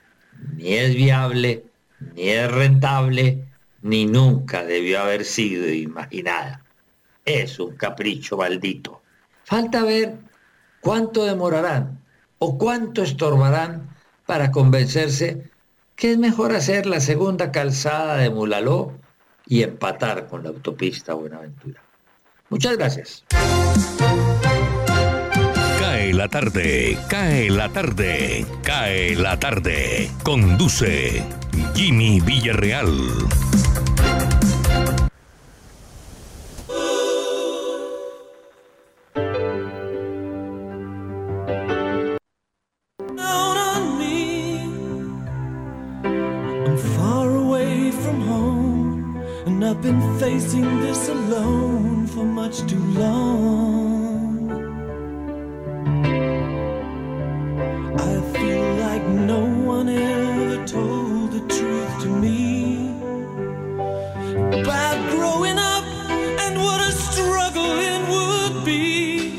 ni es viable, ni es rentable, ni nunca debió haber sido imaginada. Es un capricho maldito. Falta ver cuánto demorarán o cuánto estorbarán para convencerse que es mejor hacer la segunda calzada de Mulaló y empatar con la autopista Buenaventura. Muchas gracias. Cae la tarde, cae la tarde, cae la tarde. Conduce Jimmy Villarreal. Facing this alone for much too long. I feel like no one ever told the truth to me about growing up and what a struggle it would be.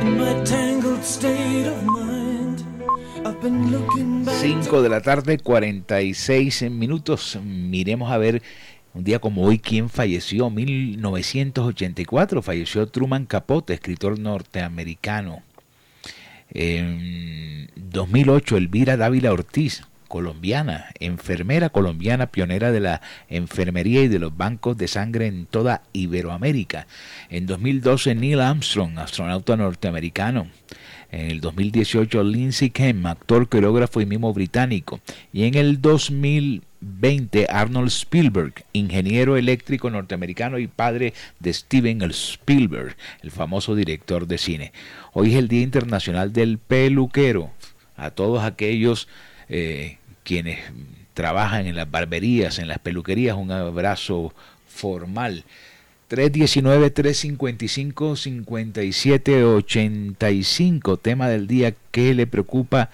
In my tangled state of mind, I've been looking back. 5 de la tarde, 46 minutos. Miremos a ver un día como hoy quién falleció. 1984 falleció Truman Capote, escritor norteamericano. En 2008 Elvira Dávila Ortiz, colombiana, enfermera colombiana pionera de la enfermería y de los bancos de sangre en toda Iberoamérica. En 2012 Neil Armstrong, astronauta norteamericano. En el 2018 Lindsay Kemp, actor, coreógrafo y mimo británico. Y en el 2020 Arnold Spielberg, ingeniero eléctrico norteamericano y padre de Steven Spielberg, el famoso director de cine. Hoy es el Día Internacional del Peluquero. A todos aquellos eh, quienes trabajan en las barberías, en las peluquerías, un abrazo formal. 319-355-5785, tema del día que le preocupa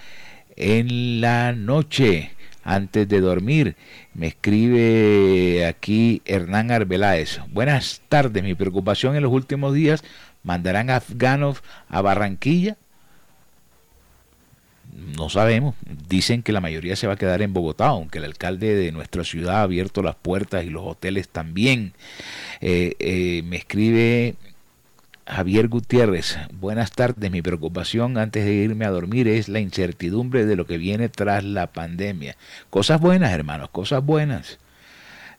en la noche antes de dormir. Me escribe aquí Hernán Arbeláez. Buenas tardes, mi preocupación en los últimos días, ¿mandarán afganos a Barranquilla? No sabemos. Dicen que la mayoría se va a quedar en Bogotá, aunque el alcalde de nuestra ciudad ha abierto las puertas y los hoteles también. Eh, eh, me escribe Javier Gutiérrez. Buenas tardes. Mi preocupación antes de irme a dormir es la incertidumbre de lo que viene tras la pandemia. Cosas buenas, hermanos, cosas buenas.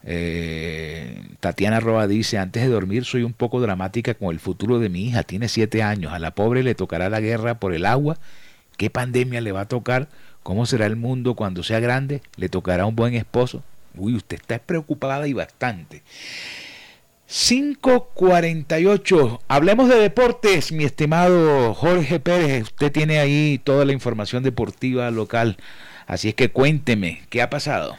Eh, Tatiana Roa dice, antes de dormir soy un poco dramática con el futuro de mi hija. Tiene siete años. A la pobre le tocará la guerra por el agua ¿Qué pandemia le va a tocar? ¿Cómo será el mundo cuando sea grande? ¿Le tocará un buen esposo? Uy, usted está preocupada y bastante. 548. Hablemos de deportes, mi estimado Jorge Pérez. Usted tiene ahí toda la información deportiva local. Así es que cuénteme, ¿qué ha pasado?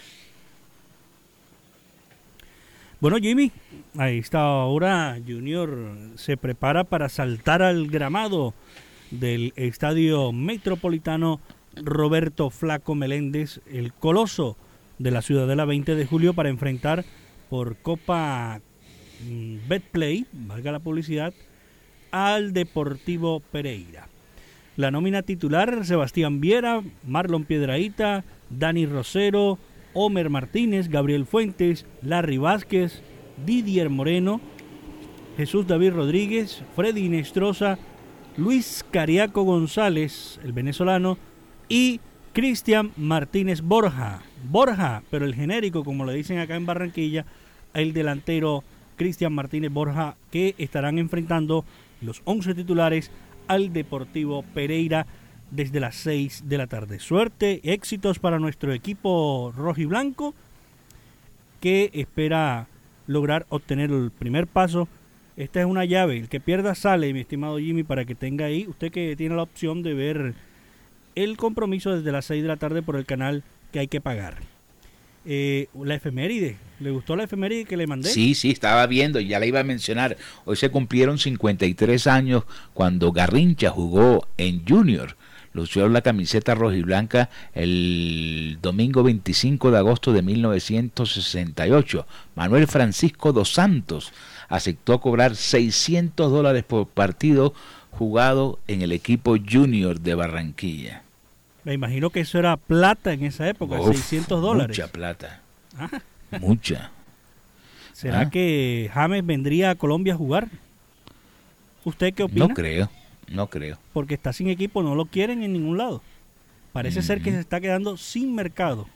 Bueno, Jimmy, a esta hora Junior se prepara para saltar al gramado del Estadio Metropolitano Roberto Flaco Meléndez, el coloso de la Ciudadela 20 de julio para enfrentar por Copa mm, Betplay, valga la publicidad, al Deportivo Pereira. La nómina titular, Sebastián Viera, Marlon Piedraíta, Dani Rosero, Homer Martínez, Gabriel Fuentes, Larry Vázquez, Didier Moreno, Jesús David Rodríguez, Freddy Nestroza, Luis Cariaco González, el venezolano, y Cristian Martínez Borja. Borja, pero el genérico, como le dicen acá en Barranquilla, el delantero Cristian Martínez Borja, que estarán enfrentando los 11 titulares al Deportivo Pereira desde las 6 de la tarde. Suerte, éxitos para nuestro equipo rojo y blanco, que espera lograr obtener el primer paso esta es una llave. El que pierda sale, mi estimado Jimmy, para que tenga ahí. Usted que tiene la opción de ver el compromiso desde las 6 de la tarde por el canal que hay que pagar. Eh, la efeméride. ¿Le gustó la efeméride que le mandé? Sí, sí, estaba viendo, ya la iba a mencionar. Hoy se cumplieron 53 años cuando Garrincha jugó en Junior. Lució la camiseta roja y blanca el domingo 25 de agosto de 1968. Manuel Francisco dos Santos aceptó cobrar 600 dólares por partido jugado en el equipo junior de Barranquilla. Me imagino que eso era plata en esa época, 600 dólares. Mucha plata. Ah. Mucha. ¿Será ah. que James vendría a Colombia a jugar? ¿Usted qué opina? No creo, no creo. Porque está sin equipo, no lo quieren en ningún lado. Parece ser que se está quedando sin mercado.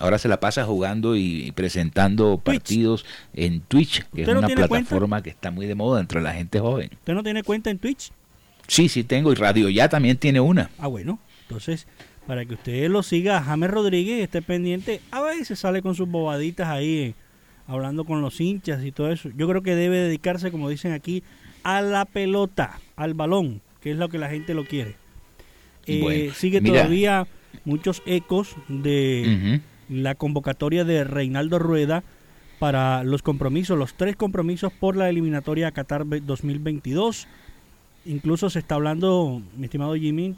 Ahora se la pasa jugando y presentando partidos en Twitch, que es una plataforma que está muy de moda entre la gente joven. ¿Usted no tiene cuenta en Twitch? Sí, sí tengo, y Radio Ya también tiene una. Ah, bueno. Entonces, para que usted lo siga, James Rodríguez esté pendiente, a veces sale con sus bobaditas ahí, eh, hablando con los hinchas y todo eso. Yo creo que debe dedicarse, como dicen aquí, a la pelota, al balón, que es lo que la gente lo quiere. Eh, sigue todavía muchos ecos de la convocatoria de Reinaldo Rueda para los compromisos, los tres compromisos por la eliminatoria Qatar 2022. Incluso se está hablando, mi estimado Jimmy,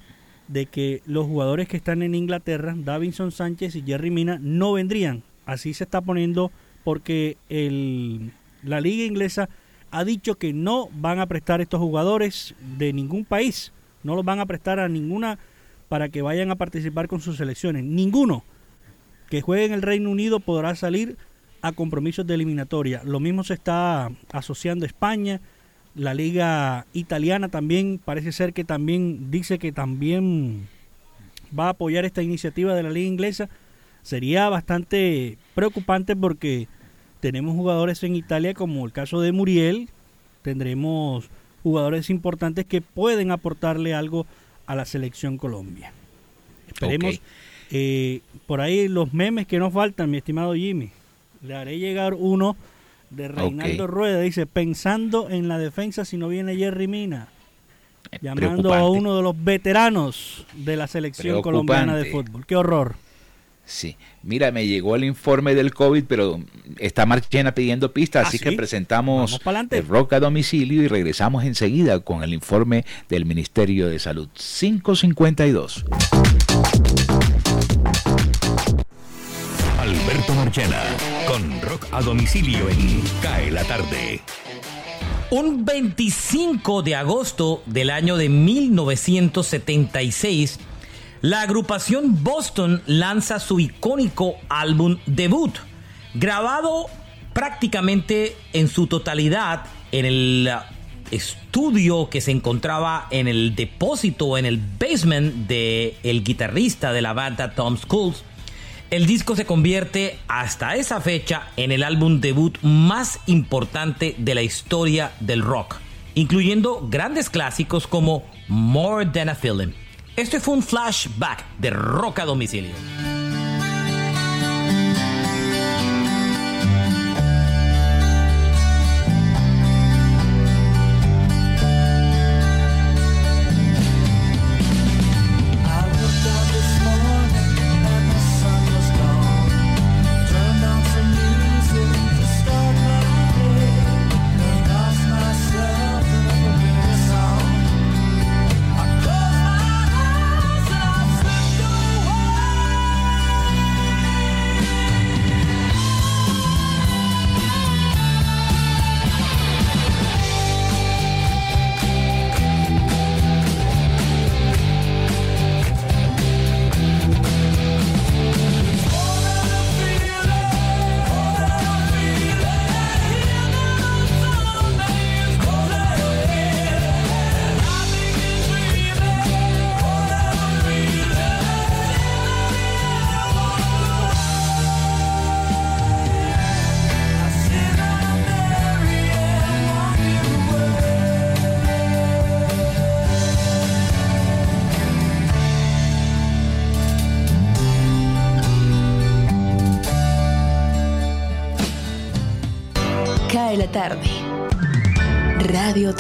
de que los jugadores que están en Inglaterra, Davinson Sánchez y Jerry Mina, no vendrían. Así se está poniendo porque el, la liga inglesa ha dicho que no van a prestar estos jugadores de ningún país, no los van a prestar a ninguna para que vayan a participar con sus selecciones. Ninguno que juegue en el Reino Unido podrá salir a compromisos de eliminatoria. Lo mismo se está asociando España, la liga italiana también parece ser que también dice que también va a apoyar esta iniciativa de la liga inglesa. Sería bastante preocupante porque tenemos jugadores en Italia como el caso de Muriel, tendremos jugadores importantes que pueden aportarle algo a la selección Colombia. Esperemos eh, por ahí los memes que nos faltan, mi estimado Jimmy. Le haré llegar uno de Reinaldo Rueda. Dice, pensando en la defensa si no viene Jerry Mina. Llamando a uno de los veteranos de la selección colombiana de fútbol. Qué horror. Sí, mira, me llegó el informe del COVID, pero está Marchena pidiendo pistas, ¿Ah, así que presentamos el rock a domicilio y regresamos enseguida con el informe del Ministerio de Salud. 552. Alberto Marchena con rock a domicilio en Cae la tarde. Un 25 de agosto del año de 1976, la agrupación Boston lanza su icónico álbum debut, grabado prácticamente en su totalidad en el estudio que se encontraba en el depósito, en el basement de el guitarrista de la banda Tom Schools. El disco se convierte hasta esa fecha en el álbum debut más importante de la historia del rock, incluyendo grandes clásicos como More Than a Feeling. Este fue un flashback de rock a domicilio.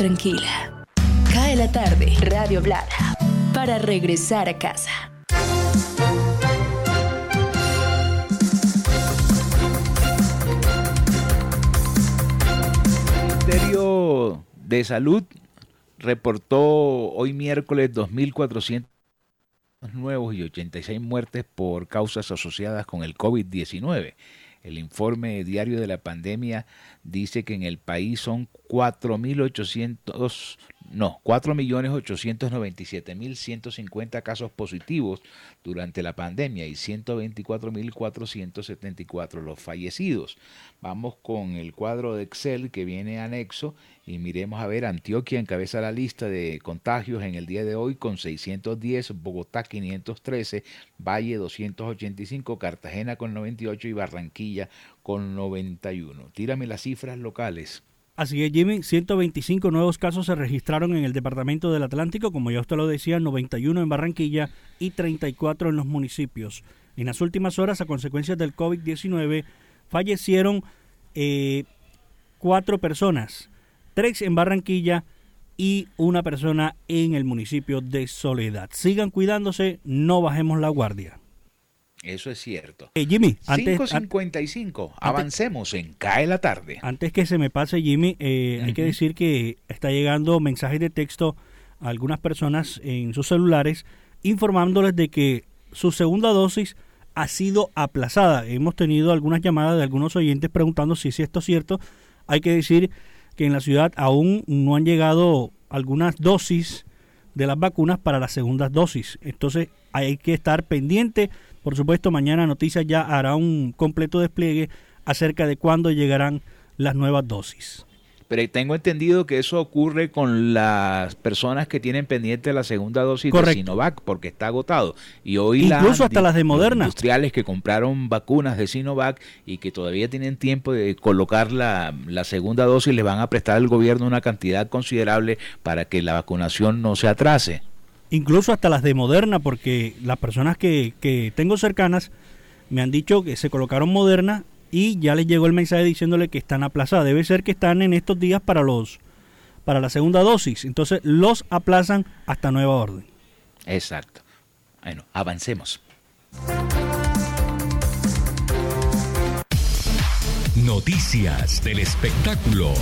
Tranquila. Cae la tarde. Radio Blada. Para regresar a casa. El Ministerio de Salud reportó hoy miércoles 2.400 nuevos y 86 muertes por causas asociadas con el COVID-19. El informe diario de la pandemia dice que en el país son 4.800 no, 4.897.150 casos positivos durante la pandemia y 124.474 los fallecidos. Vamos con el cuadro de Excel que viene anexo y miremos a ver, Antioquia encabeza la lista de contagios en el día de hoy con 610, Bogotá 513, Valle 285, Cartagena con 98 y Barranquilla con 91. Tírame las cifras locales. Así es, Jimmy, 125 nuevos casos se registraron en el departamento del Atlántico, como ya usted lo decía, 91 en Barranquilla y 34 en los municipios. En las últimas horas, a consecuencia del COVID-19, fallecieron eh, cuatro personas, tres en Barranquilla y una persona en el municipio de Soledad. Sigan cuidándose, no bajemos la guardia. Eso es cierto. Eh, Jimmy, antes, 5.55, avancemos en Cae la tarde. Antes que se me pase, Jimmy, eh, hay que decir que está llegando mensajes de texto a algunas personas en sus celulares informándoles de que su segunda dosis ha sido aplazada. Hemos tenido algunas llamadas de algunos oyentes preguntando si, si esto es cierto. Hay que decir que en la ciudad aún no han llegado algunas dosis de las vacunas para las segundas dosis. Entonces hay que estar pendiente por supuesto, mañana Noticias ya hará un completo despliegue acerca de cuándo llegarán las nuevas dosis. Pero tengo entendido que eso ocurre con las personas que tienen pendiente la segunda dosis de Sinovac porque está agotado. Y hoy incluso hasta las de Moderna. industriales que compraron vacunas de Sinovac y que todavía tienen tiempo de colocar la, la segunda dosis les van a prestar al gobierno una cantidad considerable para que la vacunación no se atrase incluso hasta las de Moderna, porque las personas que, que tengo cercanas me han dicho que se colocaron Moderna y ya les llegó el mensaje diciéndole que están aplazadas. Debe ser que están en estos días para los para la segunda dosis. Entonces los aplazan hasta nueva orden. Exacto. Bueno, avancemos. Noticias del espectáculo.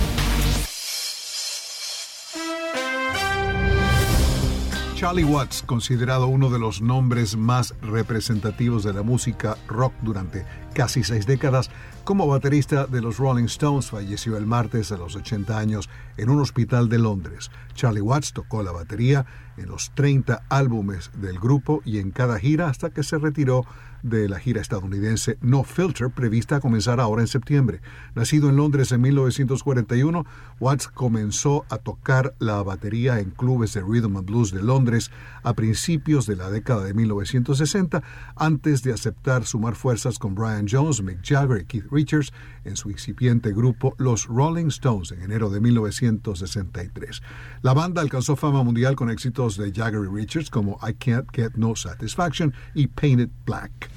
Charlie Watts, considerado uno de los nombres más representativos de la música rock durante casi seis décadas, como baterista de los Rolling Stones, falleció el martes a los 80 años en un hospital de Londres. Charlie Watts tocó la batería en los 30 álbumes del grupo y en cada gira hasta que se retiró de la gira estadounidense No Filter, prevista a comenzar ahora en septiembre. Nacido en Londres en 1941, Watts comenzó a tocar la batería en clubes de rhythm and blues de Londres a principios de la década de 1960, antes de aceptar sumar fuerzas con Brian Jones, Mick Jagger y Keith Richards en su incipiente grupo Los Rolling Stones en enero de 1963. La banda alcanzó fama mundial con éxitos de Jagger Richards como I Can't Get No Satisfaction y Painted Black.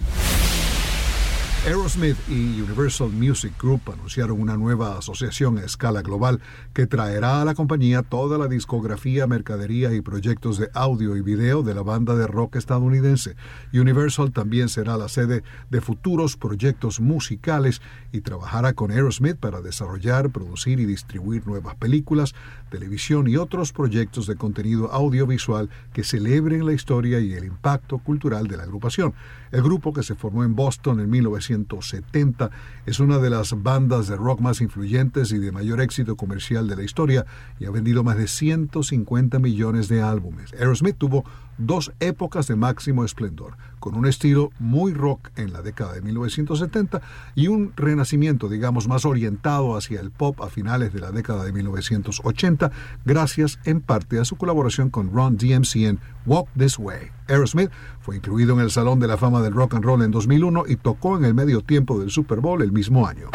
Aerosmith y Universal Music Group anunciaron una nueva asociación a escala global que traerá a la compañía toda la discografía, mercadería y proyectos de audio y video de la banda de rock estadounidense. Universal también será la sede de futuros proyectos musicales y trabajará con Aerosmith para desarrollar, producir y distribuir nuevas películas, televisión y otros proyectos de contenido audiovisual que celebren la historia y el impacto cultural de la agrupación. El grupo, que se formó en Boston en 1970, es una de las bandas de rock más influyentes y de mayor éxito comercial de la historia y ha vendido más de 150 millones de álbumes. Aerosmith tuvo dos épocas de máximo esplendor, con un estilo muy rock en la década de 1970 y un renacimiento, digamos, más orientado hacia el pop a finales de la década de 1980, gracias en parte a su colaboración con Ron DMC en Walk This Way. Aerosmith fue incluido en el Salón de la Fama del Rock and Roll en 2001 y tocó en el medio tiempo del Super Bowl el mismo año.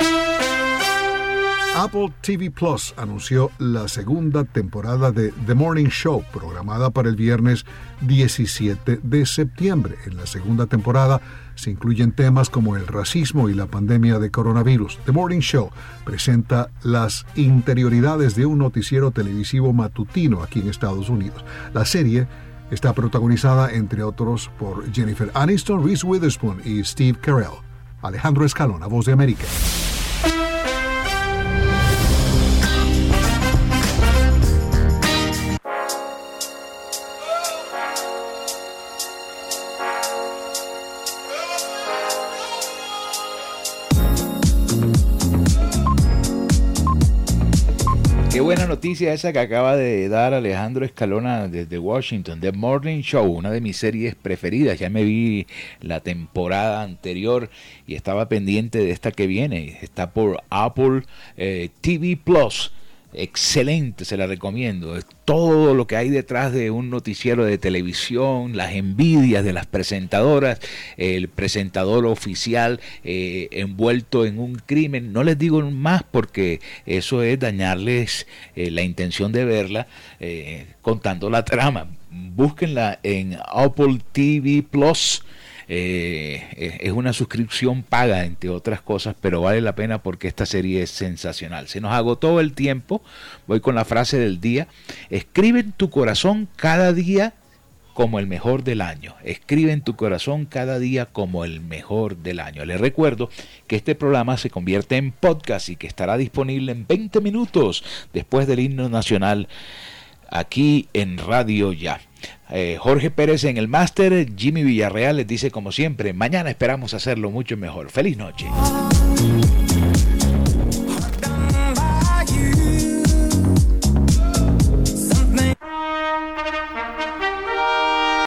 Apple TV Plus anunció la segunda temporada de The Morning Show, programada para el viernes 17 de septiembre. En la segunda temporada se incluyen temas como el racismo y la pandemia de coronavirus. The Morning Show presenta las interioridades de un noticiero televisivo matutino aquí en Estados Unidos. La serie está protagonizada, entre otros, por Jennifer Aniston, Reese Witherspoon y Steve Carell. Alejandro Escalona, Voz de América. Noticia esa que acaba de dar Alejandro Escalona desde Washington. The Morning Show, una de mis series preferidas. Ya me vi la temporada anterior y estaba pendiente de esta que viene. Está por Apple eh, TV Plus excelente, se la recomiendo. Todo lo que hay detrás de un noticiero de televisión, las envidias de las presentadoras, el presentador oficial eh, envuelto en un crimen. No les digo más porque eso es dañarles eh, la intención de verla eh, contando la trama. Búsquenla en Apple TV Plus. Eh, es una suscripción paga, entre otras cosas, pero vale la pena porque esta serie es sensacional. Se nos agotó el tiempo, voy con la frase del día. Escribe en tu corazón cada día como el mejor del año. Escribe en tu corazón cada día como el mejor del año. Les recuerdo que este programa se convierte en podcast y que estará disponible en 20 minutos después del himno nacional aquí en Radio Ya. Eh, Jorge Pérez en el máster, Jimmy Villarreal les dice como siempre, mañana esperamos hacerlo mucho mejor. Feliz noche.